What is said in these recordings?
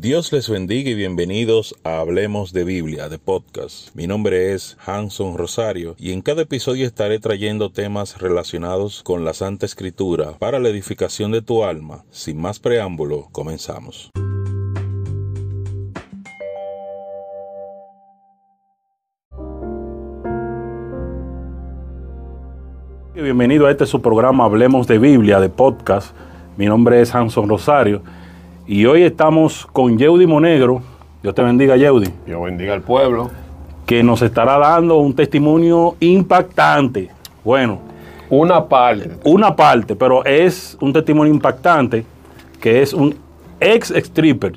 Dios les bendiga y bienvenidos a Hablemos de Biblia, de podcast. Mi nombre es Hanson Rosario y en cada episodio estaré trayendo temas relacionados con la Santa Escritura para la edificación de tu alma. Sin más preámbulo, comenzamos. Bienvenido a este su programa Hablemos de Biblia, de podcast. Mi nombre es Hanson Rosario y hoy estamos con Yeudi Monegro. Dios te bendiga, Yeudi. Dios bendiga al pueblo. Que nos estará dando un testimonio impactante. Bueno. Una parte. Una parte, pero es un testimonio impactante que es un ex stripper.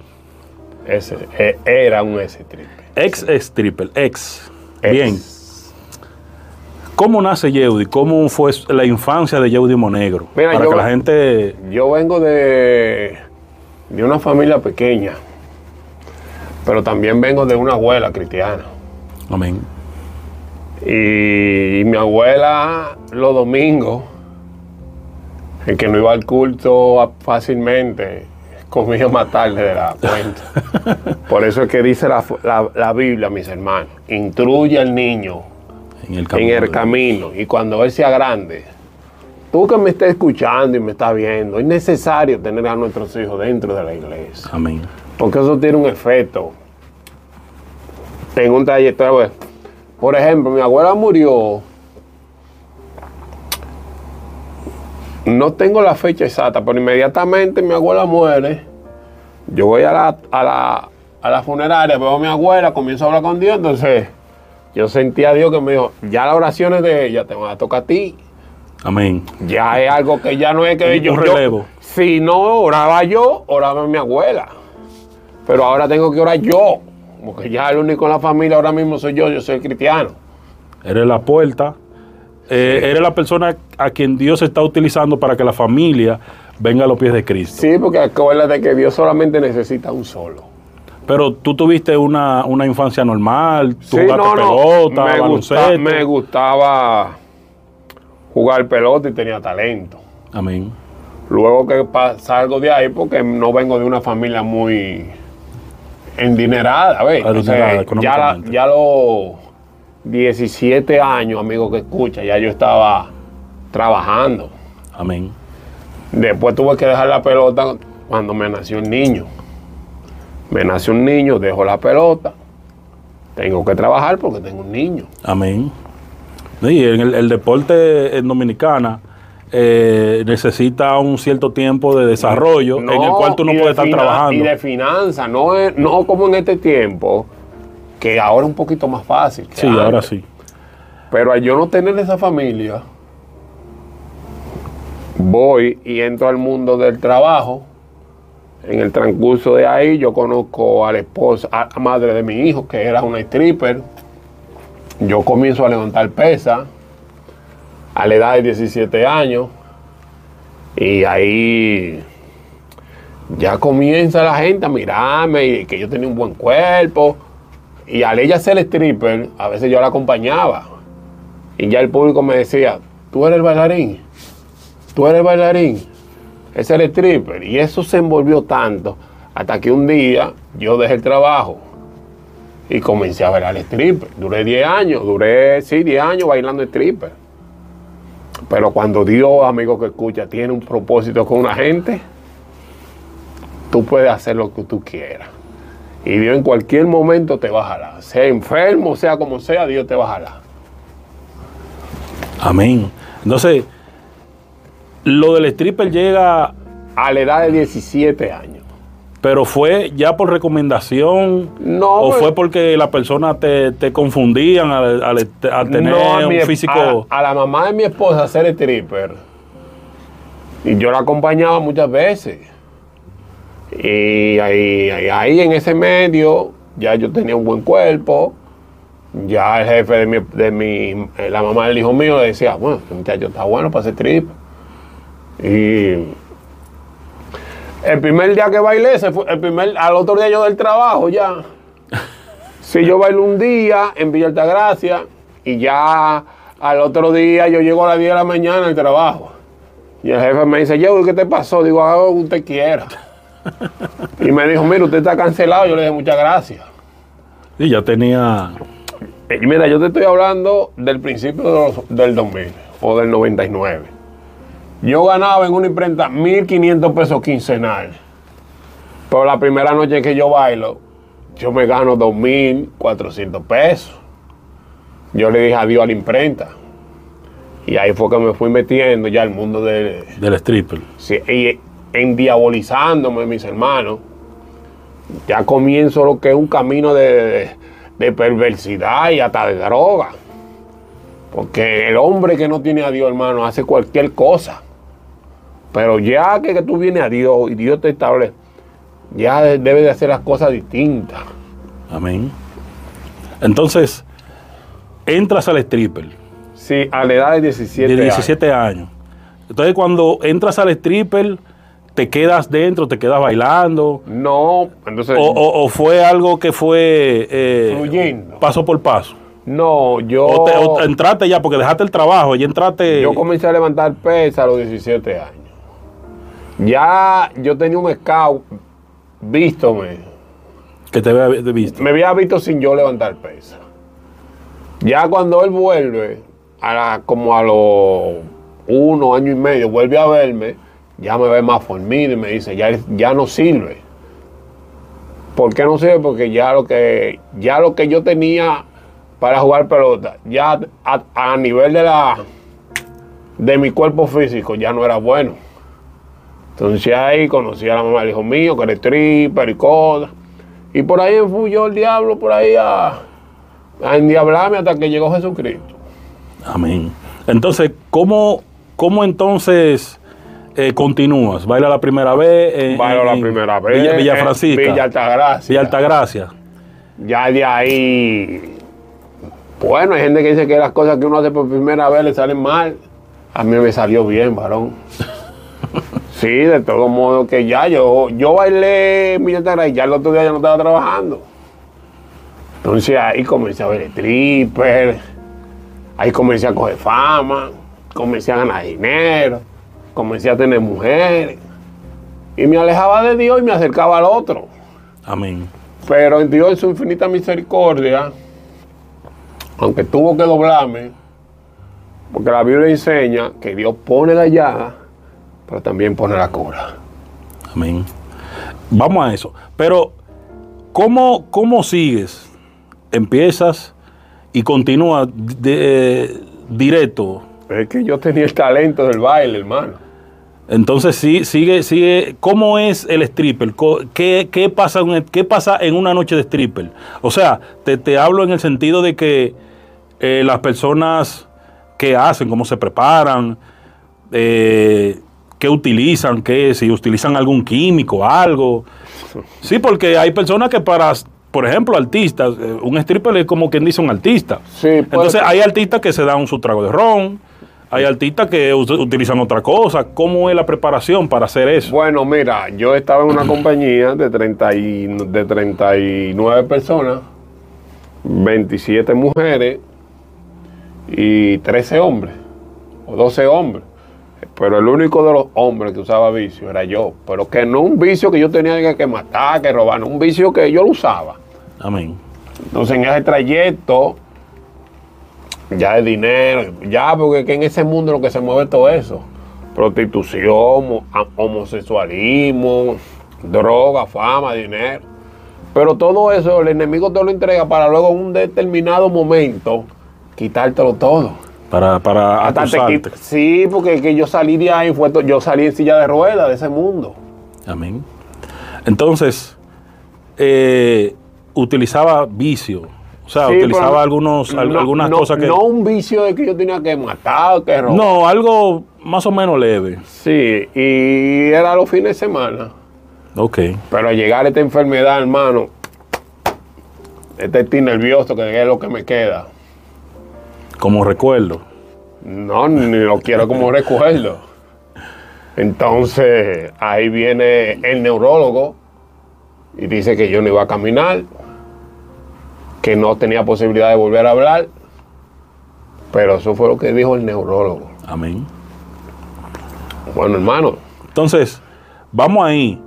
Ese, e, era un ex stripper. Ex stripper, ex. Bien. ¿Cómo nace Yeudi? ¿Cómo fue la infancia de Yeudi Monegro? Para que la gente... Yo vengo de de una familia pequeña, pero también vengo de una abuela cristiana. Amén. Y, mi abuela los domingos, el que no iba al culto fácilmente, comía más tarde de la cuenta. Por eso es que dice la, Biblia, mis hermanos, instruye al niño en el camino. En el camino y cuando él sea grande, Tú que me estás escuchando y me estás viendo, es necesario tener a nuestros hijos dentro de la iglesia. Amén. Porque eso tiene un efecto en un trayectoria. Por ejemplo, mi abuela murió. No tengo la fecha exacta, pero inmediatamente mi abuela muere. Yo voy a la, a la, a la funeraria, veo a mi abuela, comienzo a hablar con Dios. Entonces, yo sentí a Dios que me dijo: Ya las oraciones de ella te van a tocar a ti Amén. Ya es algo que ya no es que yo, relevo. si no oraba yo, oraba mi abuela. Pero ahora tengo que orar yo. Porque ya el único en la familia ahora mismo soy yo, yo soy cristiano. Eres la puerta. Eh, eres la persona a quien Dios está utilizando para que la familia venga a los pies de Cristo. Sí, porque acuérdate que Dios solamente necesita un solo. Pero tú tuviste una, infancia normal, tú sí, no, pelota, me me gustaba jugar pelota y tenía talento. Amén. Luego que salgo de ahí, porque no vengo de una familia muy endinerada, ¿ves? ya, ya los 17 años, amigo que escucha, ya yo estaba trabajando. Amén. Después tuve que dejar la pelota cuando me nació un niño. Me nació un niño, dejo la pelota. Tengo que trabajar porque tengo un niño. Amén. Sí, en el, deporte en Dominicana eh, necesita un cierto tiempo de desarrollo en el cual tú no puedes estar trabajando. Y de finanzas, no, no como en este tiempo, que ahora es un poquito más fácil. Sí, ahora sí. Pero al yo no tener esa familia, voy y entro al mundo del trabajo. En el transcurso de ahí yo conozco a la esposa, a la madre de mi hijo, que era una stripper yo comienzo a levantar pesa a la edad de 17 años y ahí ya comienza la gente a mirarme y que yo tenía un buen cuerpo. Y al ella ser stripper, a veces yo la acompañaba. Y ya el público me decía, tú eres el bailarín, tú eres el bailarín, es el stripper. Y eso se envolvió tanto hasta que un día yo dejé el trabajo y comencé a ver al stripper. Duré 10 años, duré, sí, 10 años bailando stripper. Pero cuando Dios, amigo que escucha, tiene un propósito con una gente, tú puedes hacer lo que tú quieras. Y Dios en cualquier momento te va a jalar. Sea enfermo, sea como sea, Dios te va a jalar. Amén. Entonces, lo del stripper llega a la edad de 17 años. Pero fue ya por recomendación no, o pues, fue porque la persona te, te confundían al, tener un físico. A, la mamá de mi esposa ser stripper. Y yo la acompañaba muchas veces. Y ahí, ahí, en ese medio ya yo tenía un buen cuerpo. Ya el jefe de mi, de mi la mamá del hijo mío le decía, bueno, este muchacho está bueno para ser stripper. Y el primer día que bailé, se fue, el primer, al otro día yo del trabajo ya. Si yo bailo un día en Villa Altagracia y ya al otro día yo llego a las 10 de la mañana al trabajo. Y el jefe me dice, yo, ¿qué te pasó? Digo, hago lo que usted quiera. Y me dijo, mira, usted está cancelado. Yo le dije, muchas gracias. Y ya tenía. Y mira, yo te estoy hablando del principio de los- del 2000 o del 99. Yo ganaba en una imprenta 1.500 pesos quincenal. Pero la primera noche que yo bailo, yo me gano 2.400 pesos. Yo le dije adiós a la imprenta. Y ahí fue que me fui metiendo ya al mundo de, Del stripper. Sí, y endiabolizándome, mis hermanos, ya comienzo lo que es un camino de, de perversidad y hasta de droga. Porque el hombre que no tiene a Dios, hermano, hace cualquier cosa. Pero ya que, que tú vienes a Dios y Dios te establece, ya de- debe de hacer las cosas distintas. Amén. Entonces, entras al stripper Sí, a la edad de 17, de años. 17 años. Entonces, cuando entras al stripper, te quedas dentro, te quedas bailando. No, entonces, O, o- o fue algo que fue eh, Fluyendo. paso por paso. no, yo... O, te- o entraste ya, porque dejaste el trabajo, y entraste. Yo comencé a levantar pesas a los 17 años. Ya yo tenía un scout vístome. que te había visto. Me había visto sin yo levantar pesas. Ya cuando él vuelve, a la- como a los uno, año y medio, vuelve a verme, ya me ve más formido y me dice, ya, ya no sirve. ¿Por qué no sirve? Porque ya lo que, ya lo que yo tenía para jugar pelota, ya a, a nivel de la de mi cuerpo físico ya no era bueno. Entonces ahí conocí a la mamá del hijo mío, que era stripper y cosas. Y por ahí fui yo el diablo, por ahí a, a endiablarme hasta que llegó Jesucristo. Amén. Entonces, ¿cómo, cómo entonces eh, continúas? ¿Baila la primera vez? en- Bailo la en primera vez. Villa, Villa en Francisca. Villa Altagracia. Villa Altagracia. Ya de ahí. Bueno, hay gente que dice que las cosas que uno hace por primera vez le salen mal. A mí me salió bien, varón. Sí, de todo modo que ya yo, yo bailé Altagracia y ya el otro día ya no estaba trabajando. Entonces ahí comencé a ver stripper, ahí comencé a coger fama, comencé a ganar dinero, comencé a tener mujeres. Y me alejaba de Dios y me acercaba al otro. Amén. Pero en Dios en su infinita misericordia, aunque tuvo que doblarme, porque la Biblia enseña que Dios pone la llaga, pero también pone la cura. Amén. Vamos a eso. Pero, ¿cómo, cómo sigues? Empiezas y continúas de- eh, directo. Es que yo tenía el talento del baile, hermano. Entonces, sí, sigue, sigue. ¿Cómo es el stripper? ¿Qué, qué pasa, qué pasa en una noche de stripper? O sea, te, te hablo en el sentido de que eh, las personas que hacen, cómo se preparan, eh, qué utilizan, qué, si utilizan algún químico, algo. Sí, porque hay personas que para, por ejemplo, artistas, eh, un stripper es como quien dice un artista. Sí, Entonces hay artistas que se dan su trago de ron, hay artistas que utilizan otra cosa. ¿Cómo es la preparación para hacer eso? Bueno, mira, yo estaba en una compañía de, 30 y, de 39 personas, 27 mujeres y 13 hombres, o 12 hombres. Pero el único de los hombres que usaba vicio era yo. Pero que no un vicio que yo tenía que- matar, que robar, no, un vicio que yo lo usaba. Amén. Entonces en ese trayecto, ya de dinero, ya porque que en ese mundo lo que se mueve todo eso. Prostitución, homosexualismo, droga, fama, dinero. Pero todo eso el enemigo te lo entrega para luego en un determinado momento quitártelo todo. Para, para te acusarte. sí, porque que yo salí de ahí, fue yo salí en silla de ruedas de ese mundo. Amén. Entonces, eh, utilizaba vicio. O sea, Sí, utilizaba algunos, al- no- algunas no- cosas que... No un vicio de que yo tenía que matar, que robar. No, algo más o menos leve. Sí, y era los fines de semana. Ok. Pero al llegar esta enfermedad, hermano, este estoy nervioso, que es lo que me queda. Como recuerdo. No, ni lo quiero como recuerdo. Entonces, ahí viene el neurólogo y dice que yo no iba a caminar, que no tenía posibilidad de volver a hablar. Pero eso fue lo que dijo el neurólogo. Amén. Bueno, hermano, Entonces, vamos ahí.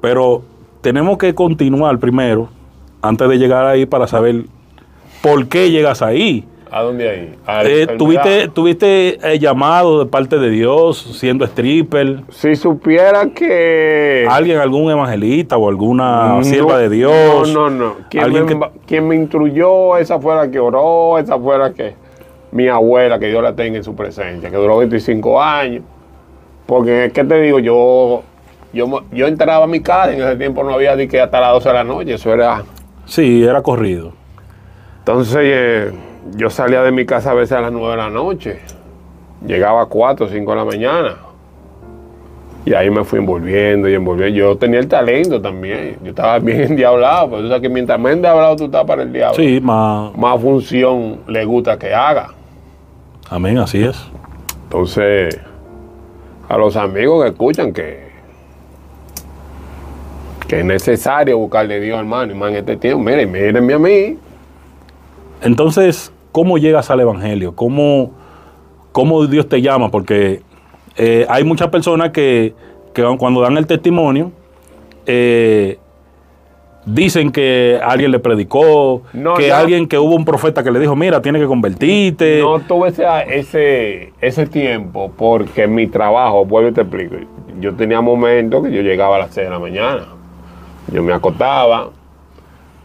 Pero tenemos que continuar primero, antes de llegar ahí, para saber por qué llegas ahí. ¿A dónde ahí? A Eh. ¿Tuviste, tuviste eh, llamado de parte de Dios siendo stripper? Si supiera que... ¿Alguien, algún evangelista o alguna No, sierva de Dios? No, no, no. Quien Alguien me, que- quien me instruyó, esa fue la que oró, esa fue la que... Mi abuela, que Dios la tenga en su presencia, que duró 25 años. Porque, ¿qué te digo? Yo, yo, yo entraba a mi casa, en ese tiempo no había de que hasta las 12 de la noche, eso era... Sí, era corrido. Entonces, eh, yo salía de mi casa a veces a las 9 de la noche. Llegaba a 4 o 5 de la mañana. Y ahí me fui envolviendo y envolviendo. Yo tenía el talento también. Yo estaba bien endiablado. Pero tú sabes que mientras más endiablado tú estás para el diablo, Sí, más. más función le gusta que haga. Amén, así es. Entonces, a los amigos que escuchan que, que es necesario buscarle a Dios, hermano, y más en este tiempo. Miren, mírenme a mí. Entonces, ¿cómo llegas al Evangelio? ¿Cómo, cómo Dios te llama? Porque eh, hay muchas personas que, que cuando dan el testimonio, eh, dicen que alguien le predicó, No, que alguien, que hubo un profeta que le dijo, mira, tiene que convertirte. No tuve ese, ese, ese tiempo porque mi trabajo, vuelvo y te explico, yo tenía momentos que yo llegaba a las 6 de la mañana. Yo me acostaba,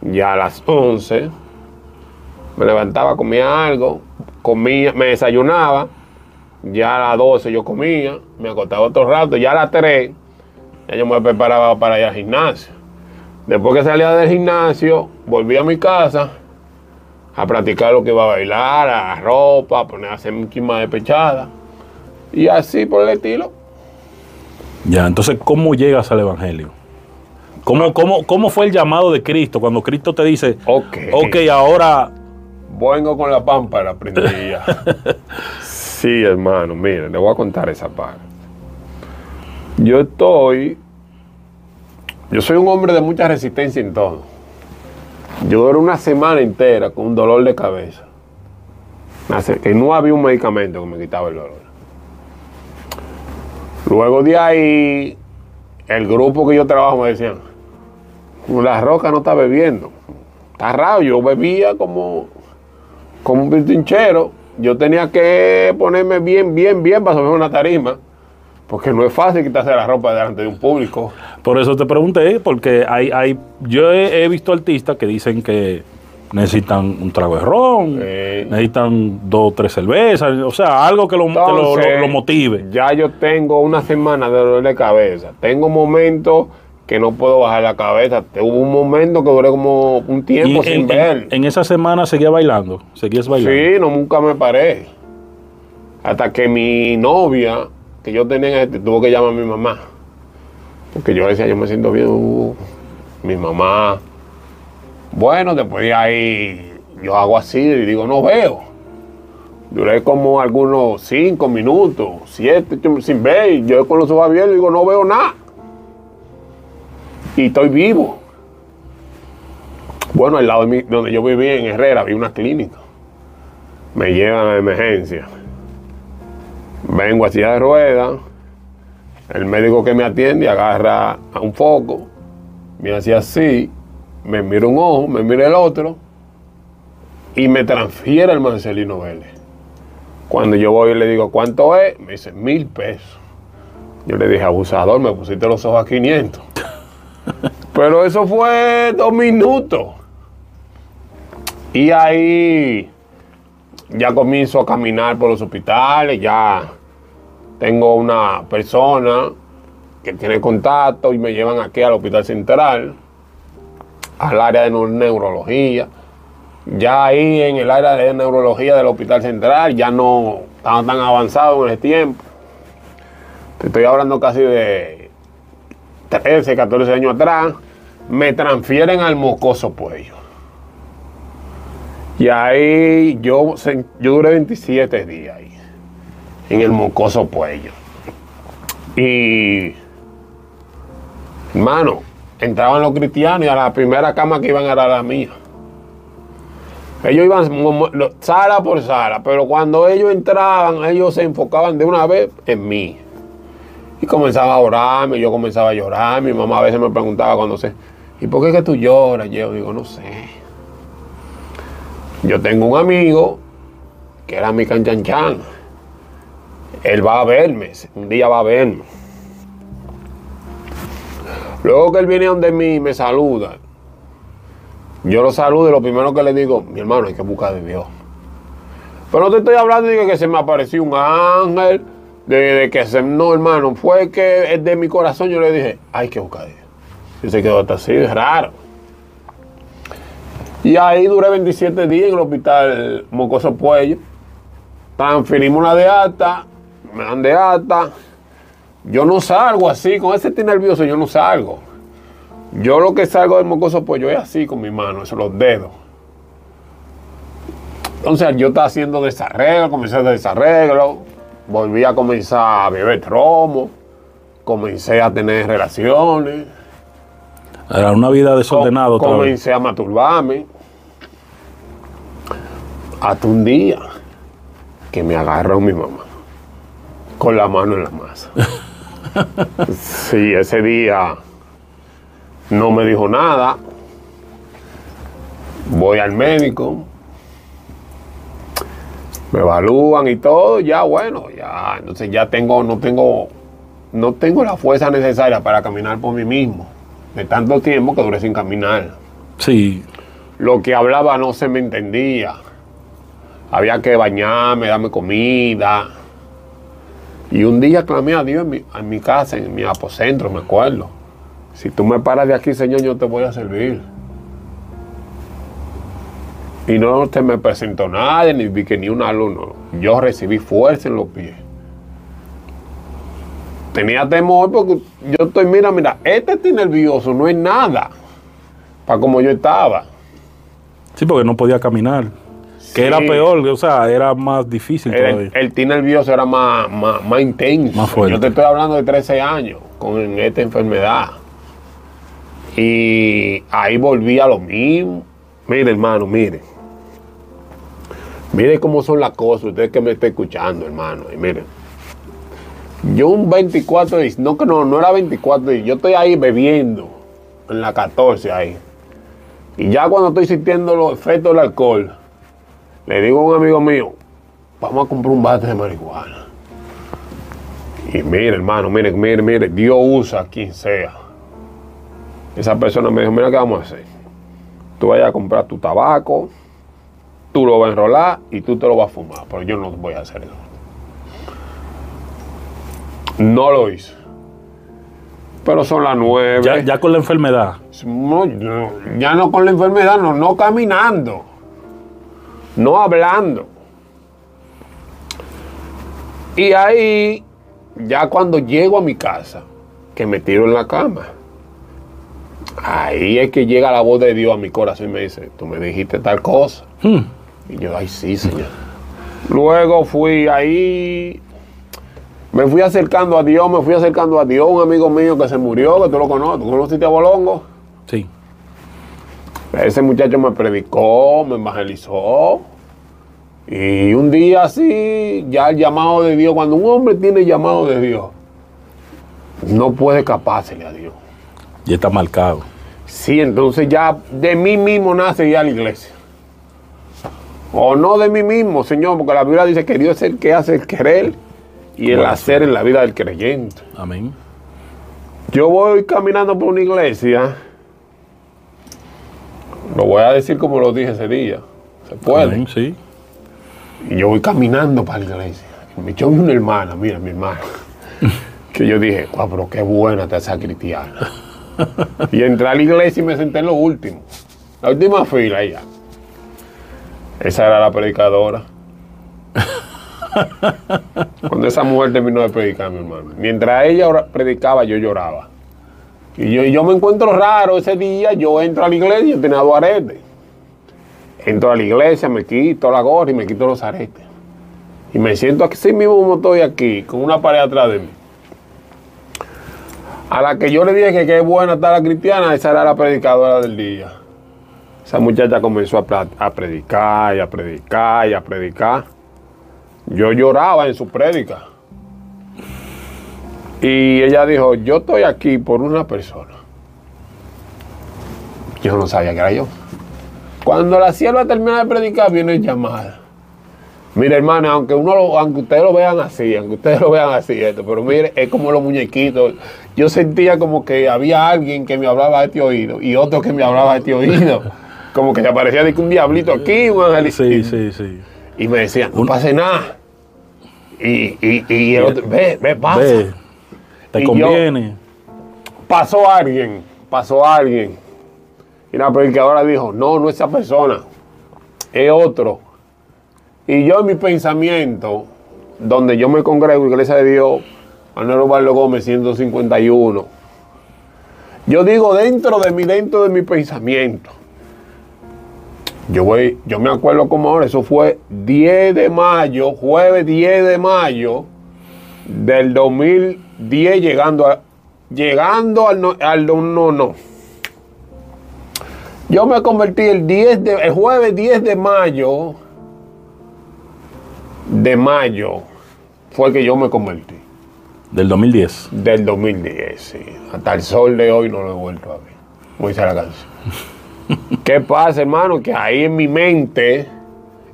ya a las 11, me levantaba, comía algo, comía, me desayunaba, ya a las 12 yo comía, me acostaba otro rato, ya a las 3 ya yo me preparaba para ir al gimnasio. Después que salía del gimnasio, volví a mi casa, a practicar lo que iba a bailar, a ropa, a poner a hacer un chisma de pechada. Y así por el estilo. Ya, entonces, ¿cómo llegas al Evangelio? ¿Cómo, cómo, ¿Cómo fue el llamado de Cristo cuando Cristo te dice, Ok. ok, ahora Vengo con la pámpara prendida. sí, hermano, mire, le voy a contar esa parte. Yo estoy. Yo soy un hombre de mucha resistencia en todo. Yo duré una semana entera con un dolor de cabeza. Que no había un medicamento que me quitaba el dolor. Luego de ahí, el grupo que yo trabajo me decían, la roca no está bebiendo. Está raro, yo bebía como, como un pintinchero. Yo tenía que ponerme bien, bien, bien para subir una tarima. Porque no es fácil quitarse la ropa delante de un público. Por eso te pregunté, porque hay, hay, yo he, he visto artistas que dicen que necesitan un trago de ron, Sí. necesitan dos o tres cervezas, o sea, algo que lo, que lo- lo motive. Ya yo tengo una semana de dolor de cabeza. Tengo momentos que no puedo bajar la cabeza. Hubo un momento que duré como un tiempo sin en, ver. en- en esa semana seguía bailando, seguías bailando. Sí, no, nunca me paré. Hasta que mi novia, que yo tenía, tuvo que llamar a mi mamá. Porque yo decía, yo me siento bien. uh, mi mamá. Bueno, después de ahí, yo hago así y digo, no veo. Duré como algunos cinco minutos, siete, sin ver. y Yo con los ojos abiertos digo, no veo nada. Y estoy vivo. Bueno, al lado de donde yo vivía en Herrera, había una clínica me llevan a emergencia. Vengo a silla de ruedas, el médico que me atiende agarra a un foco, me hace así, me mira un ojo, me mira el otro y me transfiere el Marcelino Vélez. Cuando yo voy y le digo, ¿cuánto es? Me dice, mil pesos. Yo le dije, abusador, me pusiste los ojos a 500. Pero eso fue dos minutos. Y ahí ya comienzo a caminar por los hospitales, ya tengo una persona que tiene contacto y me llevan aquí al hospital central, al área de neu- neurología. Ya ahí en el área de neurología del hospital central ya no estaba tan avanzado en ese tiempo. Te estoy hablando casi de 13, 14 años atrás. Me transfieren al mocoso puello. Y ahí yo, yo duré 27 días ahí, en el mocoso puello. Y, hermano, entraban los cristianos y a la primera cama que iban era la mía. Ellos iban sala por sala, pero cuando ellos entraban, ellos se enfocaban de una vez en mí. Y comenzaba a orarme, yo comenzaba a llorar. Mi mamá a veces me preguntaba cuando sé, ¿y por qué que tú lloras? Yo digo, no sé. Yo tengo un amigo que era mi canchanchan. Él va a verme, un día va a verme. Luego que él viene donde mí me saluda, yo lo saludo y lo primero que le digo, mi hermano, hay que buscar de Dios. Pero no te estoy hablando de que se me apareció un ángel, de, que se. No, hermano, fue que de mi corazón yo le dije, hay que buscar a. Y se quedó hasta así, es raro. Y ahí duré 27 días en el hospital Mocoso Puello. Transferimos una de alta, me dan de alta. Yo no salgo así, con ese tío nervioso yo no salgo. Yo lo que salgo del mocoso Puello es así con mi mano, esos los dedos. Entonces yo estaba haciendo desarreglo, comencé a desarreglo, volví a comenzar a beber romo, comencé a tener relaciones. Era una vida desordenada. Co comencé a masturbarme. Hasta un día que me agarró mi mamá con la mano en la masa. sí, ese día no me dijo nada. Voy al médico, me evalúan y todo, ya bueno, ya, entonces ya tengo, no tengo, no tengo la fuerza necesaria para caminar por mí mismo, de tanto tiempo que duré sin caminar. Sí. Lo que hablaba no se me entendía. Había que bañarme, darme comida. Y un día clamé a Dios en mi, en mi casa, en mi apocentro, me acuerdo. Si tú me paras de aquí, Señor, yo te voy a servir. Y no te me presentó nadie, ni vi que ni un alumno. Yo recibí fuerza en los pies. Tenía temor porque yo estoy, mira, mira, este estoy nervioso, no es nada. Para como yo estaba. Sí, porque no podía caminar. Que era peor, o sea, era más difícil el, todavía. El, el nervioso era más, más, más intenso. Más fuerte. Yo te estoy hablando de 13 años con esta enfermedad. Y ahí volví a lo mismo. Mire, hermano, mire. Mire cómo son las cosas, usted que me está escuchando, hermano. Y miren, yo un 24 de, no que no, no era 24 de, yo estoy ahí bebiendo, en la 14 ahí. Y ya cuando estoy sintiendo los efectos del alcohol, le digo a un amigo mío, vamos a comprar un bate de marihuana. Y mire, hermano, mire, mire, mire, Dios usa quien sea. Esa persona me dijo, mira, ¿qué vamos a hacer? Tú vayas a comprar tu tabaco, tú lo vas a enrolar y tú te lo vas a fumar, pero yo no voy a hacer eso. No lo hice. Pero son las nueve. Ya, ya con la enfermedad. No, no, ya no con la enfermedad, no, no caminando. No hablando. Y ahí, ya cuando llego a mi casa, que me tiro en la cama, ahí es que llega la voz de Dios a mi corazón y me dice, tú me dijiste tal cosa. Hmm. Y yo, ay, sí, señor. Luego fui ahí, me fui acercando a Dios, me fui acercando a Dios, un amigo mío que se murió, que tú lo conoces, ¿tú conociste a Bolongo? Sí. Ese muchacho me predicó, me evangelizó. Y un día así, ya el llamado de Dios, cuando un hombre tiene llamado de Dios, no puede escapársele a Dios. Ya está marcado. Sí, entonces ya de mí mismo nace ya la iglesia. O no de mí mismo, Señor, porque la Biblia dice que Dios es el que hace el querer y el hacer en la vida del creyente. Amén. Yo voy caminando por una iglesia, lo voy a decir como lo dije ese día, se puede. Amén, sí. Y yo voy caminando para la iglesia. Me echó una hermana, mira, mi hermana. que yo dije, guau, pero qué buena está esa cristiana. y entré a la iglesia y me senté en lo último. La última fila ella. Esa era la predicadora. Cuando esa mujer terminó de predicar, mi hermano. Mientras ella predicaba, yo lloraba. Y yo, yo me encuentro raro ese día. Yo entro a la iglesia y tenía dos aretes. Entro a la iglesia, me quito la gorra y me quito los aretes. Y me siento así mismo como estoy aquí, con una pared atrás de mí. A la que yo le dije que qué buena está la cristiana, esa era la predicadora del día. Esa muchacha comenzó a, predicar y a predicar y a predicar. Yo lloraba en su prédica. Y ella dijo, yo estoy aquí por una persona. Yo no sabía que era yo. Cuando la sierva termina de predicar, viene llamada. Mire, hermano, aunque uno lo- aunque ustedes lo vean así, aunque ustedes lo vean así, esto, pero mire, es como los muñequitos. Yo sentía como que había alguien que me hablaba de este oído y otro que me hablaba de este oído. Como que se aparecía un diablito aquí, un angelito. Sí, sí, sí. Y me decían, no pase nada. Y, y, y el otro, ve, ve, pasa. Ve, te Y yo- conviene. Pasó alguien, pasó alguien. Y la predicadora dijo, no, no es esa persona, es otro. Y yo en mi pensamiento, donde yo me congrego, Iglesia de Dios, Manuel Osvaldo Gómez, 151. Yo digo dentro de mí, dentro de mi pensamiento. Yo voy, yo me acuerdo como ahora, eso fue 10 de mayo, jueves 10 de mayo del 2010 llegando a, llegando al no, al no, no, no. Yo me convertí el 10 de, el jueves 10 de mayo de mayo fue que yo me convertí Del 2010. del 2010, sí. Hasta el sol de hoy no lo he vuelto a ver. Como dice la canción. ¿Qué pasa, hermano? Que ahí en mi mente,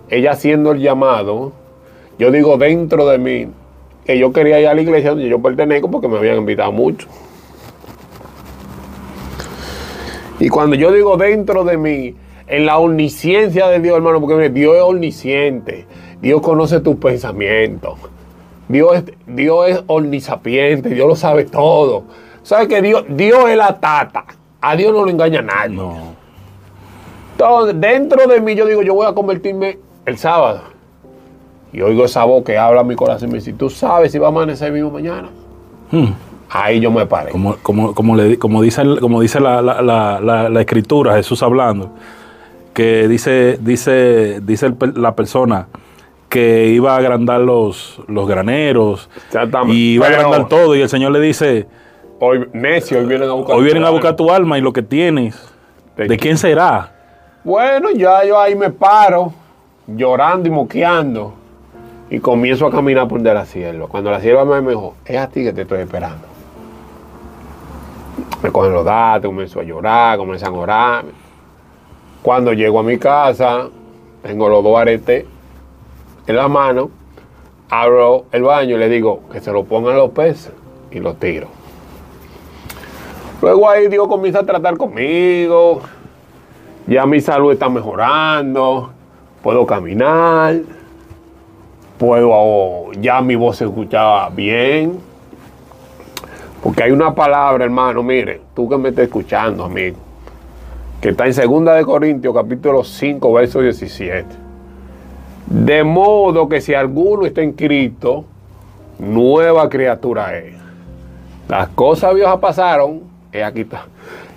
ella haciendo el llamado, yo digo dentro de mí que yo quería ir a la iglesia donde yo pertenezco porque me habían invitado mucho. Y cuando yo digo dentro de mí, en la omnisciencia de Dios, hermano, porque mire, Dios es omnisciente, Dios conoce tus pensamientos, Dios es, Dios es omnisapiente, Dios lo sabe todo. ¿Sabes que Dios, Dios es la tata? A Dios no lo engaña nadie. Entonces, dentro de mí yo digo, yo voy a convertirme el sábado. Y oigo esa voz que habla a mi corazón y me dice, ¿tú sabes si va a amanecer vivo mañana? Hmm. Ahí yo me paré. Como, como, como, le, como dice, como dice la, la- la- escritura, Jesús hablando, que dice, dice, dice la persona que iba a agrandar los, los graneros y iba a agrandar todo y el Señor le dice, Hoy, necio, hoy vienen a buscar hoy tu vienen a alma. buscar tu alma y lo que tienes, ¿De ¿de quién será? Bueno, ya yo ahí me paro, llorando y moqueando, y comienzo a caminar por de la sierva. Cuando la sierva me dijo, es a ti que te estoy esperando. Me cogen los datos, comienzo a llorar, comienzan a orar. Cuando llego a mi casa, tengo los dos aretes en la mano, abro el baño y le digo que se lo pongan los peces y los tiro. Luego ahí Dios comienza a tratar conmigo, ya mi salud está mejorando, puedo caminar, puedo, ya mi voz se escuchaba bien. Porque hay una palabra, hermano, mire, tú que me estás escuchando, amigo, que está en 2 de Corintios, capítulo 5, verso 17. De modo que si alguno está en Cristo, nueva criatura es. Las cosas viejas pasaron, y aquí está.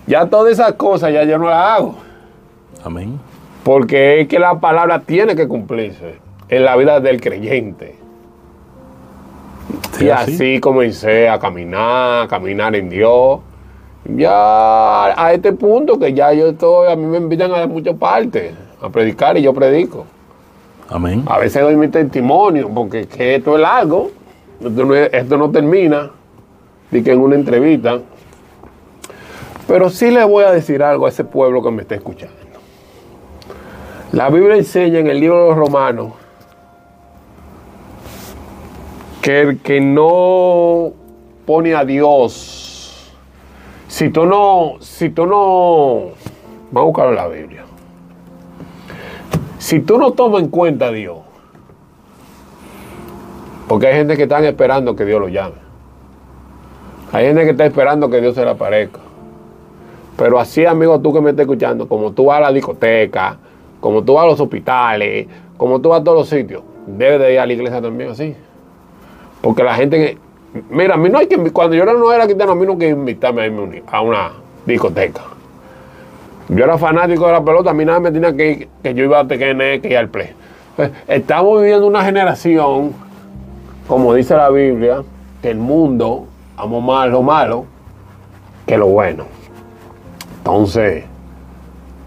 Ya todas esas cosas ya yo no las hago. Amén. Porque es que la palabra tiene que cumplirse en la vida del creyente. Sí, y así comencé a caminar, a caminar en Dios. Ya a este punto que ya yo estoy, a mí me invitan a muchas partes a predicar y yo predico. Amén. A veces doy mi testimonio porque es que esto es largo. Esto no, es- esto no termina. Que en una entrevista. Pero sí le voy a decir algo a ese pueblo que me está escuchando. La Biblia enseña en el libro de los Romanos que el que no pone a Dios, si tú no, si tú no, vamos a buscarlo la Biblia. Si tú no tomas en cuenta a Dios, porque hay gente que están esperando que Dios lo llame. Hay gente que está esperando que Dios se le aparezca. Pero así, amigo, tú que me estás escuchando, como tú vas a la discoteca, como tú vas a los hospitales, como tú vas a todos los sitios, debes de ir a la iglesia también así. Porque la gente que... Mira, a mí no hay que... Cuando yo no era cristiano, a mí no hay que invitarme a irme a un- a una discoteca. Yo era fanático de la pelota, a mí nada me tenía que ir, que yo iba a TKN, que ir al play. Estamos viviendo una generación, como dice la Biblia, que el mundo amo más lo malo que lo bueno. Entonces,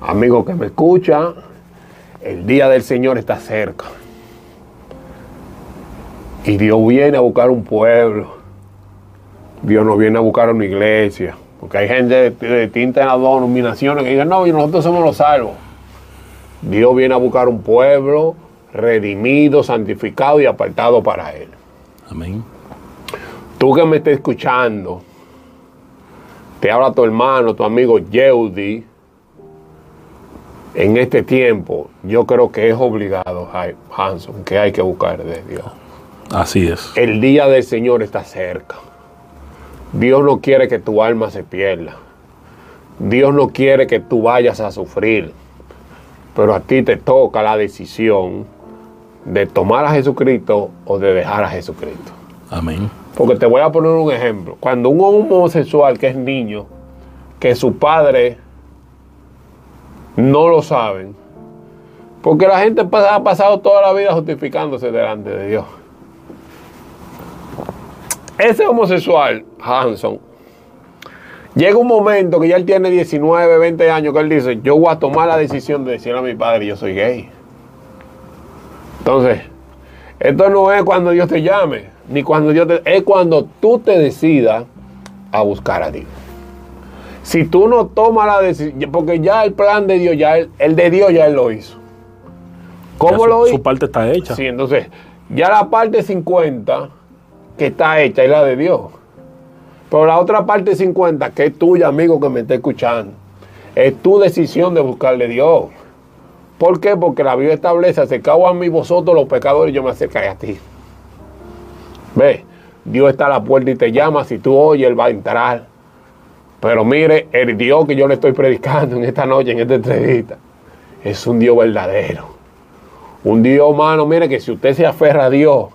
amigo que me escucha, el día del Señor está cerca. Y Dios viene a buscar un pueblo. Dios nos viene a buscar una iglesia. Porque hay gente de, de distintas denominaciones que dicen, no, y nosotros somos los salvos. Dios viene a buscar un pueblo redimido, santificado y apartado para Él. Amén. Tú que me estás escuchando, te habla tu hermano, tu amigo Yeudi. En este tiempo, yo creo que es obligado, Hanson, que hay que buscar de Dios. Así es. El día del Señor está cerca. Dios no quiere que tu alma se pierda. Dios no quiere que tú vayas a sufrir. Pero a ti te toca la decisión de tomar a Jesucristo o de dejar a Jesucristo. Amén. Porque te voy a poner un ejemplo. Cuando un homosexual que es niño, que su padre no lo saben, porque la gente ha pasado toda la vida justificándose delante de Dios. Ese homosexual, Hanson, llega un momento que ya él tiene 19, 20 años, que él dice, yo voy a tomar la decisión de decirle a mi padre, yo soy gay. Entonces, esto no es cuando Dios te llame, ni cuando Dios te... Es cuando tú te decidas a buscar a Dios. Si tú no tomas la decisión, porque ya el plan de Dios, ya el, el de Dios ya Él lo hizo. ¿Cómo su- lo hizo? Su parte está hecha. Sí, entonces, ya la parte 50 que está hecha es la de Dios. Pero la otra parte 50, que es tuya, amigo que me está escuchando, es tu decisión de buscarle a Dios. ¿Por qué? Porque la Biblia establece, acercaos a mí vosotros los pecadores yo me acercaré a ti. Ve, Dios está a la puerta y te llama, si tú oyes, Él va a entrar. Pero mire, el Dios que yo le estoy predicando en esta noche, en esta entrevista, es un Dios verdadero. Un Dios humano, mire que si usted se aferra a Dios,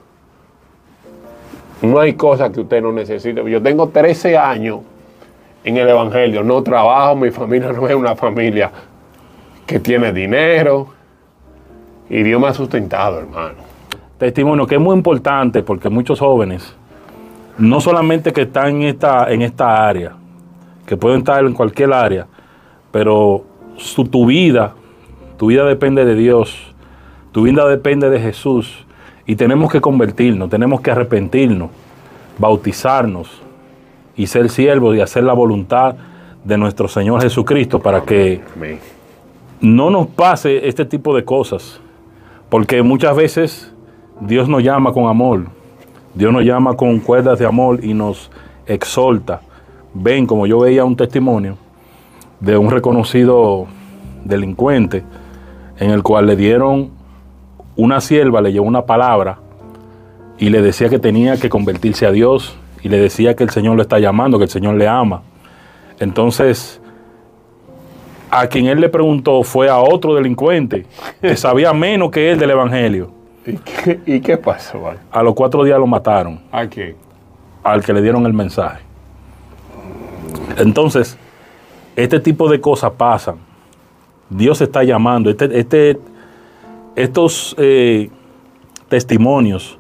no hay cosa que usted no necesite. Yo tengo 13 años en el Evangelio, no trabajo, mi familia no es una familia que tiene dinero. Y Dios me ha sustentado, hermano. Testimonio que es muy importante porque muchos jóvenes, no solamente que están en esta, en esta área, que pueden estar en cualquier área, pero su, tu vida, tu vida depende de Dios, tu vida depende de Jesús y tenemos que convertirnos, tenemos que arrepentirnos, bautizarnos y ser siervos y hacer la voluntad de nuestro Señor Jesucristo para que no nos pase este tipo de cosas, porque muchas veces Dios nos llama con amor, Dios nos llama con cuerdas de amor y nos exhorta. Ven, como yo veía un testimonio de un reconocido delincuente en el cual le dieron una sierva, le llevó una palabra y le decía que tenía que convertirse a Dios y le decía que el Señor lo está llamando, que el Señor le ama. Entonces, a quien él le preguntó fue a otro delincuente que sabía menos que él del Evangelio. ¿Y qué, y qué pasó? A los cuatro días lo mataron, ¿A quién? al que le dieron el mensaje. Entonces, este tipo de cosas pasan. Dios está llamando. Este, este, estos eh, testimonios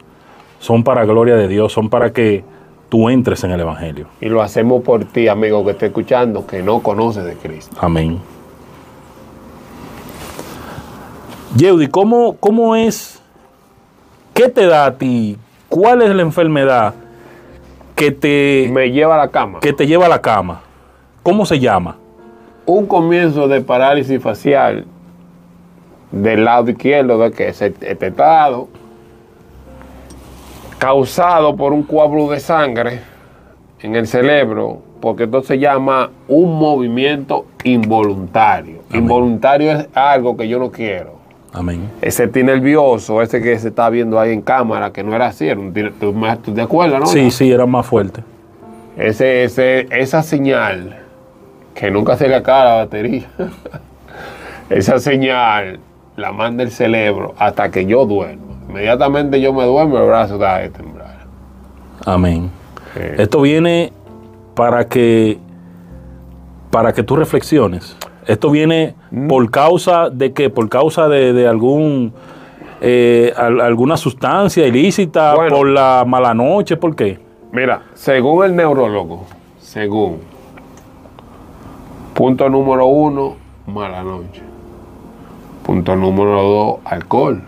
son para gloria de Dios, son para que tú entres en el Evangelio. Y lo hacemos por ti, amigo que esté escuchando, que no conoce de Cristo. Amén. Yeudi, ¿cómo, ¿cómo es? ¿Qué te da a ti? ¿Cuál es la enfermedad que te, Me lleva a la cama. que te lleva a la cama? ¿Cómo se llama? Un comienzo de parálisis facial del lado izquierdo, de que es este lado, causado por un coágulo de sangre en el cerebro, porque esto se llama un movimiento involuntario. Amén. Involuntario es algo que yo no quiero. Amén. Ese nervioso, ese que se está viendo ahí en cámara, que no era así, era un ¿tú, tú te acuerdas, no? Sí, sí, era más fuerte. Ese, ese, esa señal que nunca se le acaba la batería. esa señal la manda el cerebro hasta que yo duermo. Inmediatamente yo me duermo, el brazo da de temblar. Amén. Esto viene para que para que tú reflexiones. Esto viene Mm. por causa de que por causa de, de algún eh, al- alguna sustancia ilícita, Bueno. por la mala noche, ¿por qué? Mira, según el neurólogo, según punto número uno, mala noche. Punto número dos, alcohol.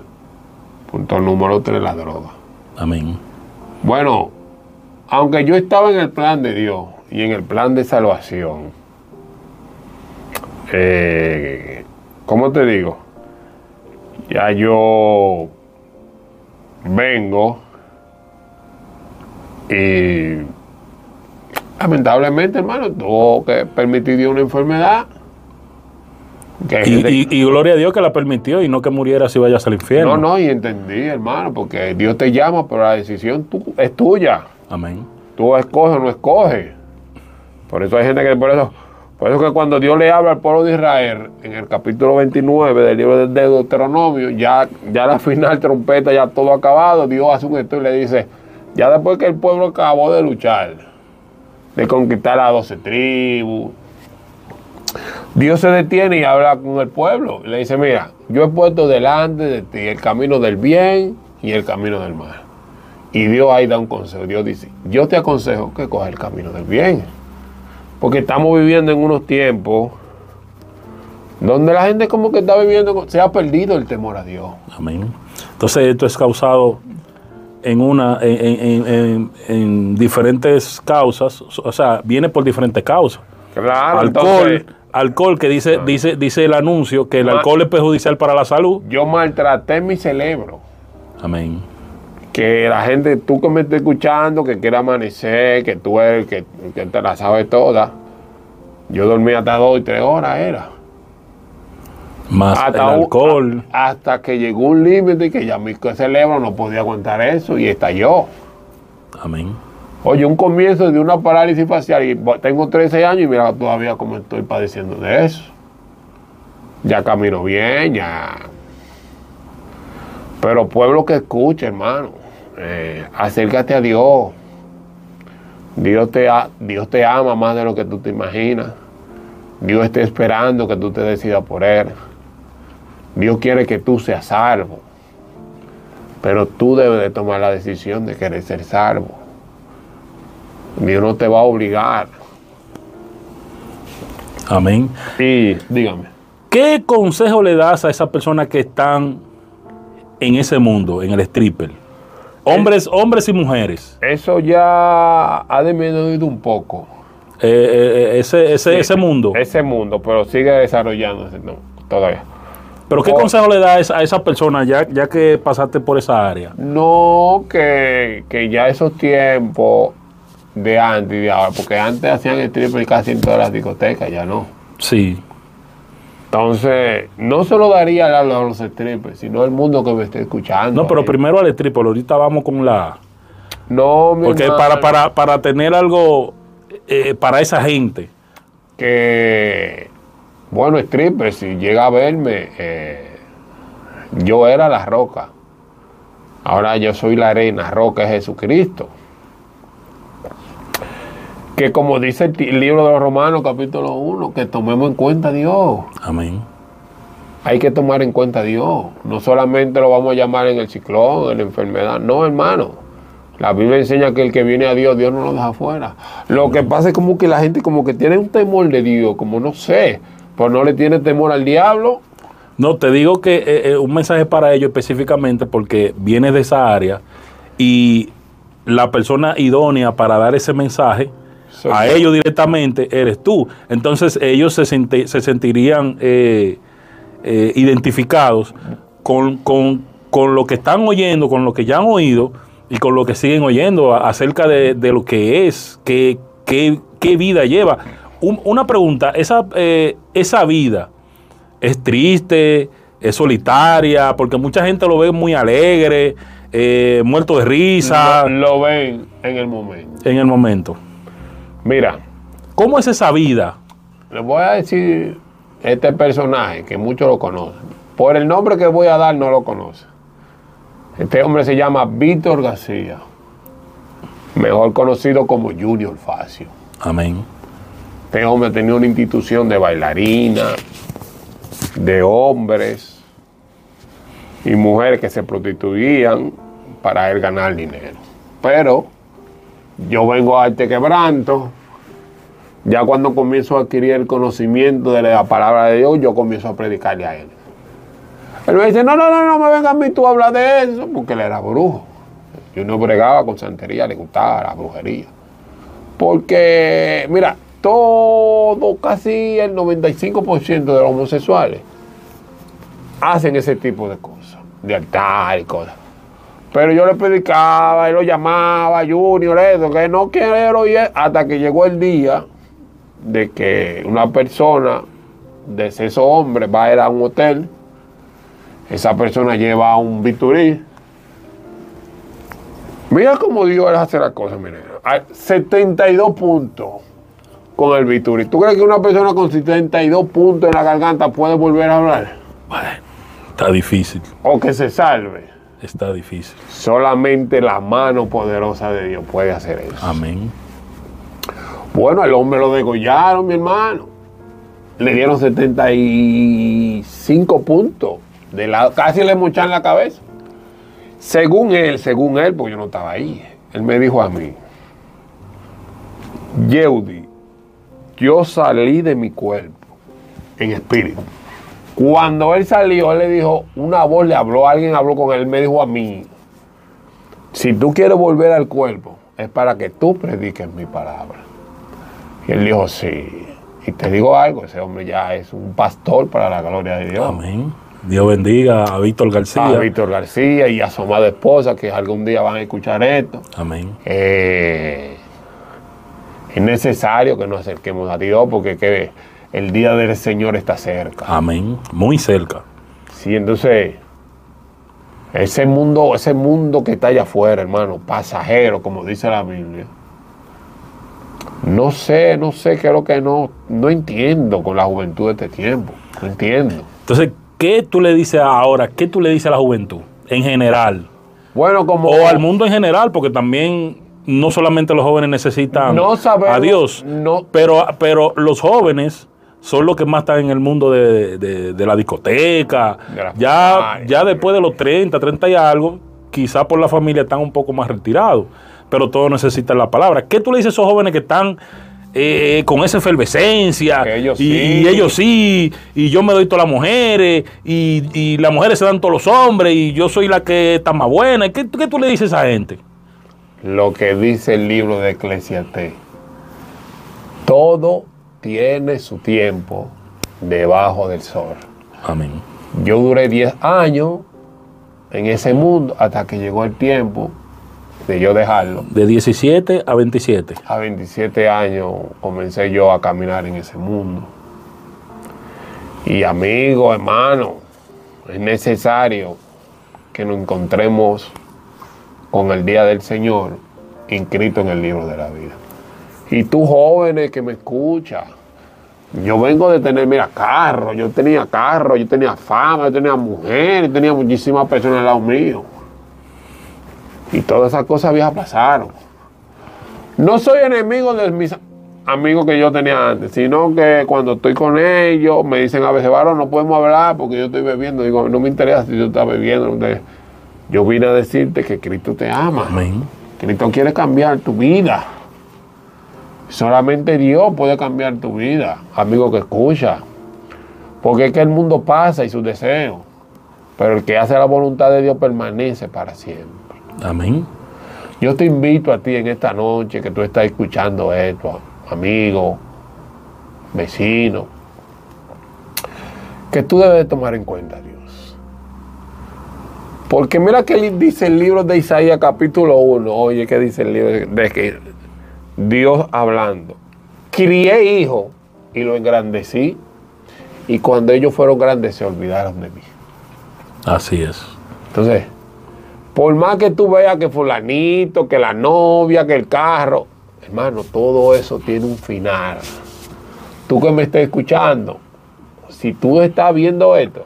Punto número tres, la droga. Amén. Bueno, aunque yo estaba en el plan de Dios y en el plan de salvación, eh, ¿cómo te digo? Ya yo vengo y lamentablemente, hermano, tuvo que permitir una enfermedad. que Y, gente- y- y gloria a Dios que la permitió y no que muriera si vayas al infierno. no, no, y entendí, hermano, porque Dios te llama, pero la decisión es tuya. Amén. Tú escoges o no escoges. Por eso hay gente que por eso, por eso que cuando Dios le habla al pueblo de Israel, en el capítulo 29 del libro de de Deuteronomio, ya, ya la final trompeta, ya todo acabado, Dios hace un esto y le dice, ya después que el pueblo acabó de luchar, de conquistar a 12 tribus, Dios se detiene y habla con el pueblo. Le dice, mira, yo he puesto delante de ti el camino del bien y el camino del mal. Y Dios ahí da un consejo. Dios dice, yo te aconsejo que cojas el camino del bien. Porque estamos viviendo en unos tiempos donde la gente como que está viviendo, se ha perdido el temor a Dios. Amén. Entonces esto es causado en una en, en- en- en diferentes causas, o sea, viene por diferentes causas. Claro, alcohol, entonces alcohol que dice dice dice el anuncio que el alcohol es perjudicial para la salud. yo maltraté mi cerebro. Amén. Que la gente, tú que me estás escuchando, que quiere amanecer, que tú eres, que, que te la sabes toda. Yo dormí hasta dos y tres horas, era. Más Hasta, el alcohol. a- hasta que llegó un límite que ya mi cerebro no podía aguantar eso y estalló. Amén. Oye, un comienzo de una parálisis facial y tengo 13 años y mira todavía como estoy padeciendo de eso. Ya camino bien, ya. Pero pueblo que escuche, hermano, eh, acércate a Dios. Dios te, Dios te ama más de lo que tú te imaginas. Dios está esperando que tú te decidas por Él. Dios quiere que tú seas salvo. Pero tú debes de tomar la decisión de querer ser salvo. Dios no te va a obligar. Amén. Y dígame. ¿Qué consejo le das a esas personas que están en ese mundo, en el stripper? Hombres, hombres y mujeres. Eso ya ha disminuido un poco. Eh, eh, ese, ese, ese mundo. Ese mundo, pero sigue desarrollándose no, todavía. Pero ¿qué consejo le das a esa, persona ya, ya que pasaste por esa área? No que, que ya esos tiempos de antes y de ahora, porque antes hacían stripper casi en todas las discotecas, ya no. Sí. Entonces, no se lo daría a los, strippers, sino al mundo que me esté escuchando. No, pero ahí. primero al stripper. Ahorita vamos con la... No, mi Porque para, para, para tener algo eh, para esa gente. que, bueno, stripper, si llega a verme, eh, yo era la roca. Ahora yo soy la arena, roca es Jesucristo. Que como dice el, libro de los Romanos, capítulo 1, que tomemos en cuenta a Dios. Amén. Hay que tomar en cuenta a Dios. No solamente lo vamos a llamar en el ciclón, en la enfermedad. No, hermano. La Biblia enseña que el que viene a Dios, Dios no lo deja fuera. Lo que pasa es como que la gente como que tiene un temor de Dios, como no sé, pues no le tiene temor al diablo. No, te digo que eh, eh, un mensaje para ellos específicamente porque viene de esa área y la persona idónea para dar ese mensaje A ellos directamente eres tú. Entonces ellos se, senti- se sentirían eh, eh, identificados con, con- con lo que están oyendo, con lo que ya han oído y con lo que siguen oyendo acerca de, de lo que es, qué, qué- qué vida lleva. Un- una pregunta, esa, eh, esa vida es triste, es solitaria, porque mucha gente lo ve muy alegre, eh, muerto de risa Lo, lo ven en el momento. en el momento. Mira, ¿Cómo es esa vida? les voy a decir este personaje que muchos lo conocen. Por el nombre que voy a dar, no lo conocen. Este hombre se llama Víctor García, mejor conocido como Junior Facio. Amén. Este hombre tenía una institución de bailarinas, de hombres y mujeres que se prostituían para él ganar dinero. Pero yo vengo a este quebranto, ya cuando comienzo a adquirir el conocimiento de la palabra de Dios, yo comienzo a predicarle a él. Él me dice, no, no, no, no me vengas a mí tú a hablar de eso, porque él era brujo. Junior bregaba con santería, le gustaba la brujería. Porque, mira, todo, casi el 95% de los homosexuales hacen ese tipo de cosas, de altar y cosas. Pero yo le predicaba y lo llamaba, Junior, eso, que no quiero ir, hasta que llegó el día de que una persona de sexo hombre va a ir a un hotel, esa persona lleva un biturí. Mira cómo Dios hace las cosas, mire. Hay 72 puntos con el biturí. ¿Tú crees que una persona con 72 puntos en la garganta puede volver a hablar? Bueno, está difícil, O que se salve. Está difícil. Solamente la mano poderosa de Dios puede hacer eso. Amén. Bueno, el hombre lo degollaron, mi hermano. Le dieron 75 puntos. De la, casi le mochan la cabeza. Según él, según él, porque yo no estaba ahí, él me dijo a mí, Yeudi, yo salí de mi cuerpo en espíritu. Cuando él salió, él le dijo, una voz le habló, alguien habló con él, me dijo a mí, si tú quieres volver al cuerpo, es para que tú prediques mi palabra. Y él dijo, sí. Y te digo algo, ese hombre ya es un pastor para la gloria de Dios. Amén. Dios bendiga a Víctor García. A Víctor García y a su amada esposa, que algún día van a escuchar esto. Amén. Eh, es necesario que nos acerquemos a Dios porque que el día del Señor está cerca. Amén. Muy cerca. Sí, entonces, ese mundo, ese mundo que está allá afuera, hermano, pasajero, como dice la Biblia. No sé, no sé qué es lo que no, no entiendo con la juventud de este tiempo. No entiendo. Entonces, ¿qué tú le dices ahora? ¿Qué tú le dices a la juventud en general? Bueno, como. O al mundo en general, porque también no solamente los jóvenes necesitan No sabemos, a Dios, no- pero, pero los jóvenes son los que más están en el mundo de, de- de la discoteca. Ya, ya después de los 30, 30 y algo, quizá por la familia están un poco más retirados, pero todos necesitan la palabra. ¿Qué tú le dices a esos jóvenes que están eh, con esa efervescencia? Ellos y, sí. y ellos sí, y yo me doy todas las mujeres, y, y las mujeres se dan todos los hombres, y yo soy la que está más buena. ¿Qué, qué tú le dices a esa gente? lo que dice el libro de Eclesiastés. Todo tiene su tiempo debajo del sol. Amén. Yo duré 10 años en ese mundo hasta que llegó el tiempo de yo dejarlo. De 17 a 27. A 27 años comencé yo a caminar en ese mundo. Y amigo, hermano, es necesario que nos encontremos con el día del Señor inscrito en el libro de la vida. Y tú jóvenes que me escuchas, yo vengo de tener, mira, carro, yo tenía carro, yo tenía fama, yo tenía mujer, yo tenía muchísimas personas al lado mío. Y todas esas cosas viejas pasaron. No soy enemigo de mis amigos que yo tenía antes, sino que cuando estoy con ellos me dicen a veces, varón, no podemos hablar porque yo estoy bebiendo. Digo, no me interesa si tú estás bebiendo. Yo vine a decirte que Cristo te ama. Amén. Cristo quiere cambiar tu vida. Solamente Dios puede cambiar tu vida, amigo que escucha. Porque es que el mundo pasa y sus deseos. Pero el que hace la voluntad de Dios permanece para siempre. Amén. Yo te invito a ti en esta noche que tú estás escuchando esto, amigo, vecino, que tú debes de tomar en cuenta a Dios. Porque mira que dice el libro de Isaías capítulo 1, oye, que dice el libro de que Dios hablando, crié hijos y lo engrandecí, y cuando ellos fueron grandes se olvidaron de mí. Así es. Entonces, por más que tú veas que fulanito, que la novia, que el carro, hermano, todo eso tiene un final. Tú que me estás escuchando, si tú estás viendo esto,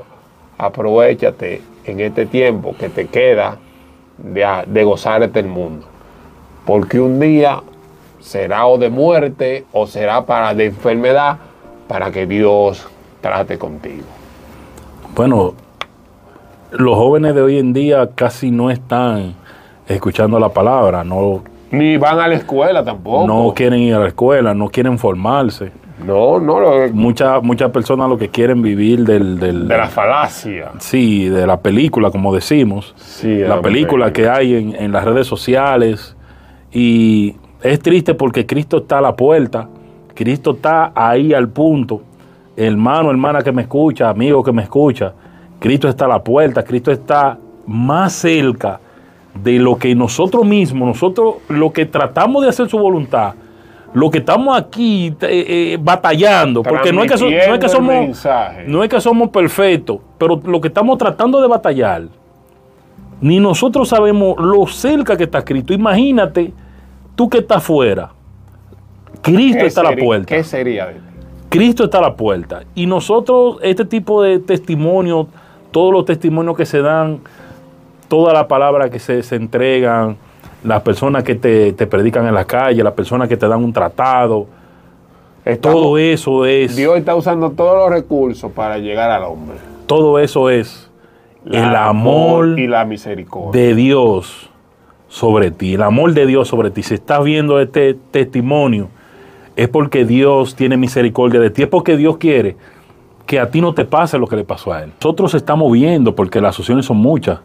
aprovechate en este tiempo que te queda de, de gozar este mundo. Porque un día será o de muerte o será para de enfermedad para que Dios trate contigo. Bueno, los jóvenes de hoy en día casi no están escuchando la palabra, no, Ni van a la escuela tampoco. no quieren ir a la escuela, no quieren formarse. No, no, lo, Muchas muchas personas lo que quieren vivir del, del- de la falacia. sí, de la película, como decimos. Sí, la película que hay en, en las redes sociales. Y es triste porque Cristo está a la puerta. Cristo está ahí al punto. Hermano, hermana que me escucha, amigo que me escucha. Cristo está a la puerta. Cristo está más cerca de lo que nosotros mismos, nosotros lo que tratamos de hacer su voluntad, lo que estamos aquí eh, eh, batallando, porque no es que, so- no es que somos no es que somos perfectos, pero lo que estamos tratando de batallar, ni nosotros sabemos lo cerca que está Cristo. Imagínate tú que estás fuera. Cristo ¿Qué está a la puerta. ¿Qué sería? Cristo está a la puerta. Y nosotros, este tipo de testimonios, todos los testimonios que se dan, toda la palabra que se, se entregan, las personas que te, te predican en la calle, las personas que te dan un tratado, Estamos- todo eso es, Dios está usando todos los recursos para llegar al hombre. todo eso es el amor y la misericordia. de Dios sobre ti, el amor de Dios sobre ti. Si estás viendo este testimonio, es porque Dios tiene misericordia de ti, es porque Dios quiere que a ti no te pase lo que le pasó a él. Nosotros estamos viendo, porque las opciones son muchas.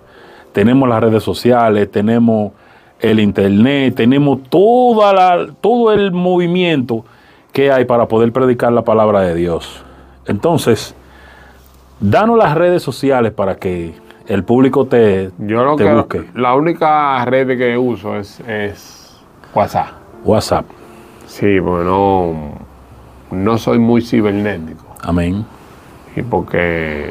Tenemos las redes sociales, tenemos el internet, tenemos toda la, todo el movimiento que hay para poder predicar la palabra de Dios. Entonces, danos las redes sociales para que el público te, Yo lo te que busque. la única red que uso es, es WhatsApp. WhatsApp. Sí, porque no, no soy muy cibernético. Amén. Y porque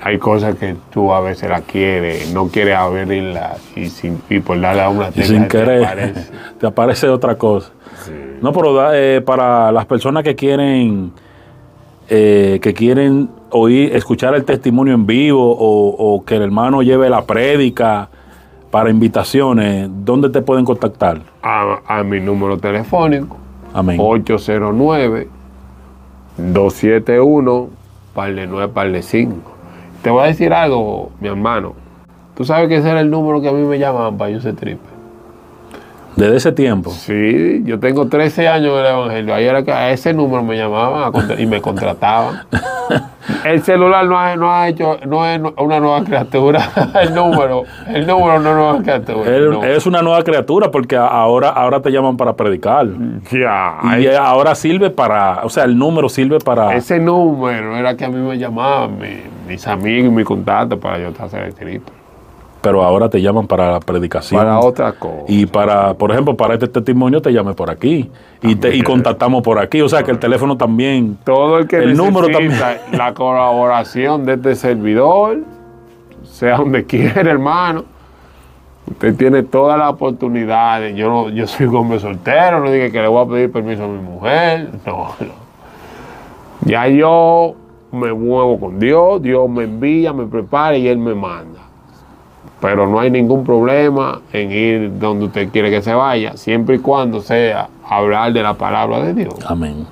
hay cosas que tú a veces las quieres, no quieres abrirlas y, sin, y por darle a una Y tecla sin te querer, aparece. te aparece otra cosa. Sí. No, pero eh, para las personas que quieren eh, que quieren oír, escuchar el testimonio en vivo o, o que el hermano lleve la prédica para invitaciones, ¿dónde te pueden contactar? A, a mi número telefónico, Amén. 809 271 par de 9 par de 5. Te voy a decir algo, mi hermano. Tú sabes que ese era el número que a mí me llamaban para yo ser triple. Desde ese tiempo. Sí, yo tengo 13 años en el Evangelio. Ahí era que a ese número me llamaban y me contrataban. El celular no ha, no ha hecho, no es una nueva criatura. El número, el número no es una nueva criatura. No. Es una nueva criatura porque ahora, ahora te llaman para predicar. Ya, Y ahora sirve para, o sea, el número sirve para... ese número era que a mí me llamaban mi- mis amigos y mis contactos para yo el triple. Pero ahora te llaman para la predicación. Para otra cosa. Y para, por ejemplo, para este testimonio te llamé por aquí. Y, te, y contactamos por aquí. O sea que el teléfono también. Todo el que El número necesita la colaboración de este servidor, sea donde quiera, hermano. Usted tiene todas las oportunidades. Yo no, yo soy un hombre soltero, no diga que le voy a pedir permiso a mi mujer. No, no. Ya yo me muevo con Dios, Dios me envía, me prepara y Él me manda. Pero no hay ningún problema en ir donde usted quiere que se vaya, siempre y cuando sea hablar de la palabra de Dios. Amén.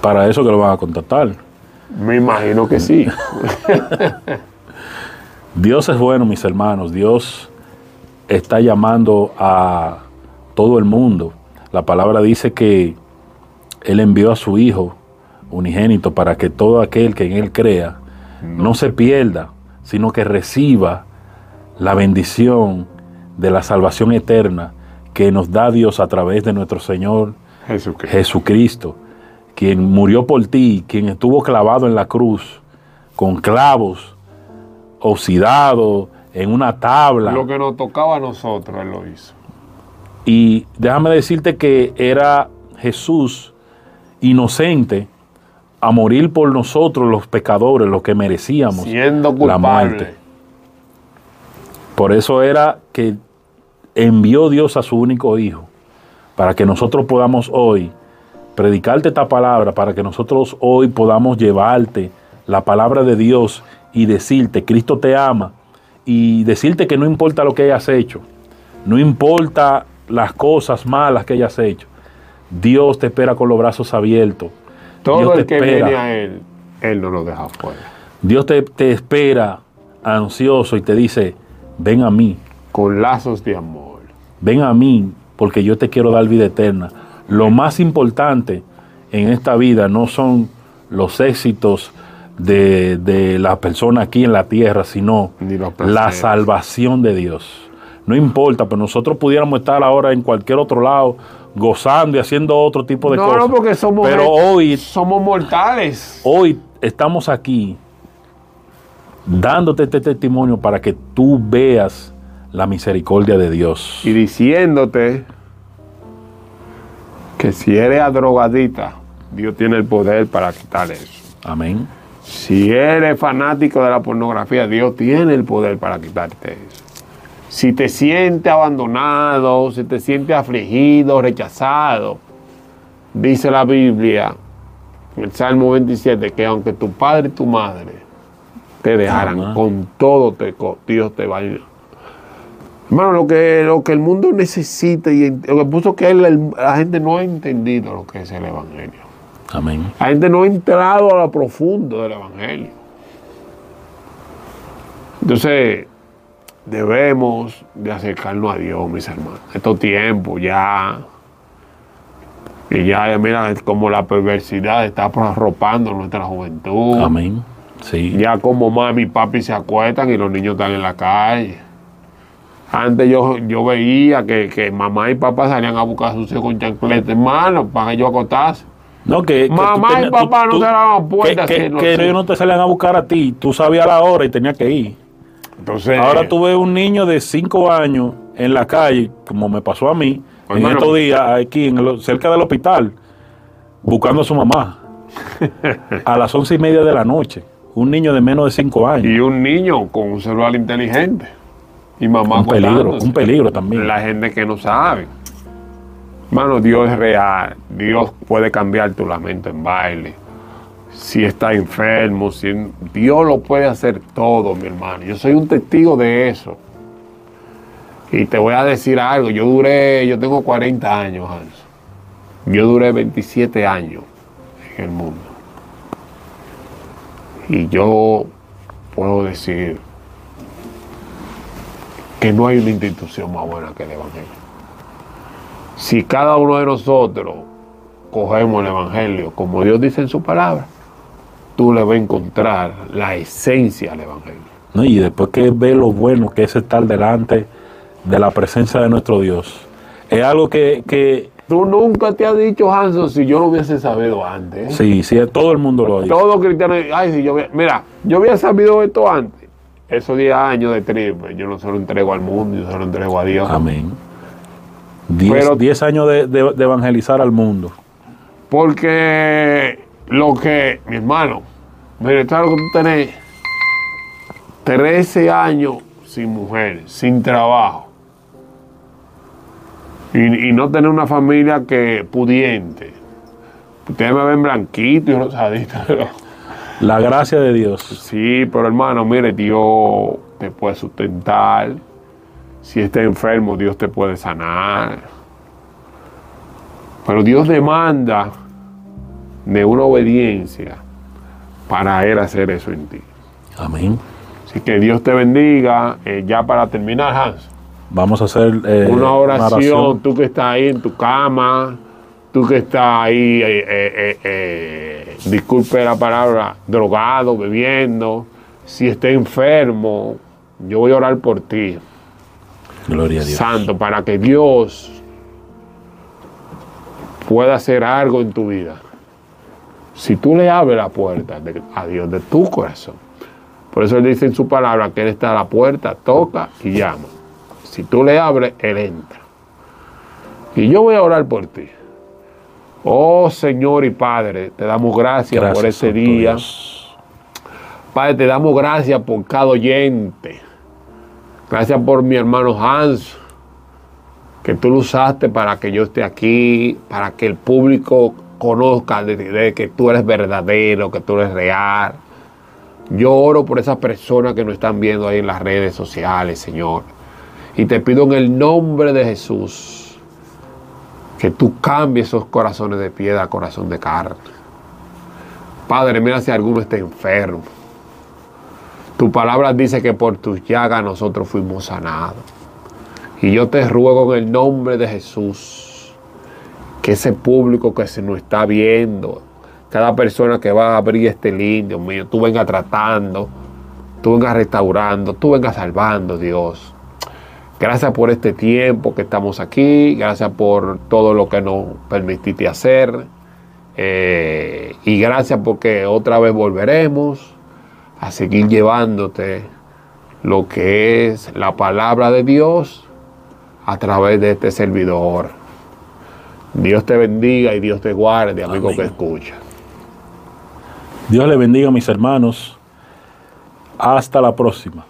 Para eso que lo van a contactar. Me imagino que sí. Dios es bueno, mis hermanos. Dios está llamando a todo el mundo. La palabra dice que Él envió a su Hijo unigénito para que todo aquel que en Él crea no se pierda, sino que reciba la bendición de la salvación eterna que nos da Dios a través de nuestro Señor Jesucristo. Jesucristo, quien murió por ti, quien estuvo clavado en la cruz con clavos, oxidado en una tabla. Lo que nos tocaba a nosotros, Él lo hizo. Y déjame decirte que era Jesús inocente a morir por nosotros los pecadores, los que merecíamos Siendo la muerte. Por eso era que envió Dios a su único Hijo, para que nosotros podamos hoy predicarte esta palabra, para que nosotros hoy podamos llevarte la palabra de Dios y decirte, Cristo te ama, y decirte que no importa lo que hayas hecho, no importa las cosas malas que hayas hecho, Dios te espera con los brazos abiertos. Todo Dios el que espera. viene a Él, Él no lo deja fuera. Dios te, te espera ansioso y te dice, ven a mí, Con lazos de amor. ven a mí, porque yo te quiero dar vida eterna. Lo más importante en esta vida no son los éxitos de, de la persona aquí en la tierra, sino la salvación de Dios. No importa, pero nosotros pudiéramos estar ahora en cualquier otro lado gozando y haciendo otro tipo de No, cosas. no, porque somos, pero hoy, somos mortales. hoy estamos aquí dándote este testimonio para que tú veas la misericordia de Dios. Y diciéndote que si eres drogadita, Dios tiene el poder para quitar eso. Amén. Si eres fanático de la pornografía, Dios tiene el poder para quitarte eso. Si te sientes abandonado, si te sientes afligido, rechazado, dice la Biblia, en el Salmo 27, que aunque tu padre y tu madre te dejaran, Amén. con todo te, Dios te va a ayudar. Hermano, lo que, lo que el mundo necesita y lo que puso que el- la gente no ha entendido lo que es el Evangelio. Amén. La gente no ha entrado a lo profundo del Evangelio. Entonces, debemos de acercarnos a Dios, mis hermanos. Estos tiempos ya, que ya, mira, como la perversidad está arropando nuestra juventud. Amén. Sí. Ya como mami y papi se acuestan y los niños están en la calle. Antes yo, yo veía que, que mamá y papá salían a buscar a sus hijos con chancletes en mano para ellos acostarse. No, que, Mamá y papá no cerraban puertas, Que, que- ellos no te salían a buscar a ti. Tú sabías la hora y tenías que ir. Entonces, Ahora tú ves un niño de 5 años en la calle, como me pasó a mí, en estos días, aquí en el- cerca del hospital, buscando a su mamá. a las once y media de la noche. Un niño de menos de 5 años. y un niño con un celular inteligente. Y mamá Un peligro, un peligro también. La gente que no sabe. Hermano, Dios es real. Dios puede cambiar tu lamento en baile. Si está enfermo, si Dios lo puede hacer todo, mi hermano. Yo soy un testigo de eso. Y te voy a decir algo. Yo duré, yo tengo 40 años, Hans. Yo duré 27 años en el mundo. Y yo puedo decir que no hay una institución más buena que el Evangelio. Si cada uno de nosotros cogemos el Evangelio como Dios dice en su palabra, tú le vas a encontrar la esencia al Evangelio. ¿no? Y después que ve lo bueno que es estar delante de la presencia de nuestro Dios. Es algo que, que Tú nunca te has dicho, Hanson, si yo lo hubiese sabido antes. sí, sí, todo el mundo lo dice. Todo cristiano, ay, si yo mira, yo había sabido esto antes. Esos 10 años de triple, yo no se lo entrego al mundo, yo se lo entrego a Dios. Amén. Diez, Pero- diez años de, de- de evangelizar al mundo. Porque lo que, mi hermano, mire, esto es lo que tú tenés 13 años sin mujer, sin trabajo. Y, y no tener una familia que pudiente. Ustedes me ven blanquito y rosadito, pero La gracia de Dios. sí, pero hermano, mire, Dios te puede sustentar. Si estás enfermo, Dios te puede sanar. Pero Dios demanda de una obediencia para Él hacer eso en ti. Amén. Así que Dios te bendiga. Eh, ya para terminar, Hans, Vamos a hacer eh, una oración, tú que estás ahí en tu cama, tú que estás ahí, eh, eh, eh, disculpe la palabra, drogado, bebiendo, si estás enfermo, yo voy a orar por ti, Gloria a Dios. Santo, para que Dios pueda hacer algo en tu vida. Si tú le abres la puerta de- a Dios de tu corazón. Por eso Él dice en su palabra que Él está a la puerta, toca y llama. Si tú le abres, Él entra. Y yo voy a orar por ti. Oh Señor y Padre, te damos gracias, por Gracias, ese día. Dios. Padre, te damos gracias por cada oyente. Gracias por mi hermano Hans, que tú lo usaste para que yo esté aquí, para que el público conozca de, de que tú eres verdadero, que tú eres real. Yo oro por esas personas que nos están viendo ahí en las redes sociales, Señor. Y te pido en el nombre de Jesús que tú cambies esos corazones de piedra a corazón de carne. Padre, mira si alguno está enfermo. Tu palabra dice que por tus llagas nosotros fuimos sanados. Y yo te ruego en el nombre de Jesús que ese público que se nos está viendo, cada persona que va a abrir este link, Dios mío, tú vengas tratando, tú vengas restaurando, tú vengas salvando, Dios. Gracias por este tiempo que estamos aquí, gracias por todo lo que nos permitiste hacer. Eh, y gracias porque otra vez volveremos a seguir llevándote lo que es la palabra de Dios a través de este servidor. Dios te bendiga y Dios te guarde, amigo que escucha. Dios le bendiga, mis hermanos. Hasta la próxima.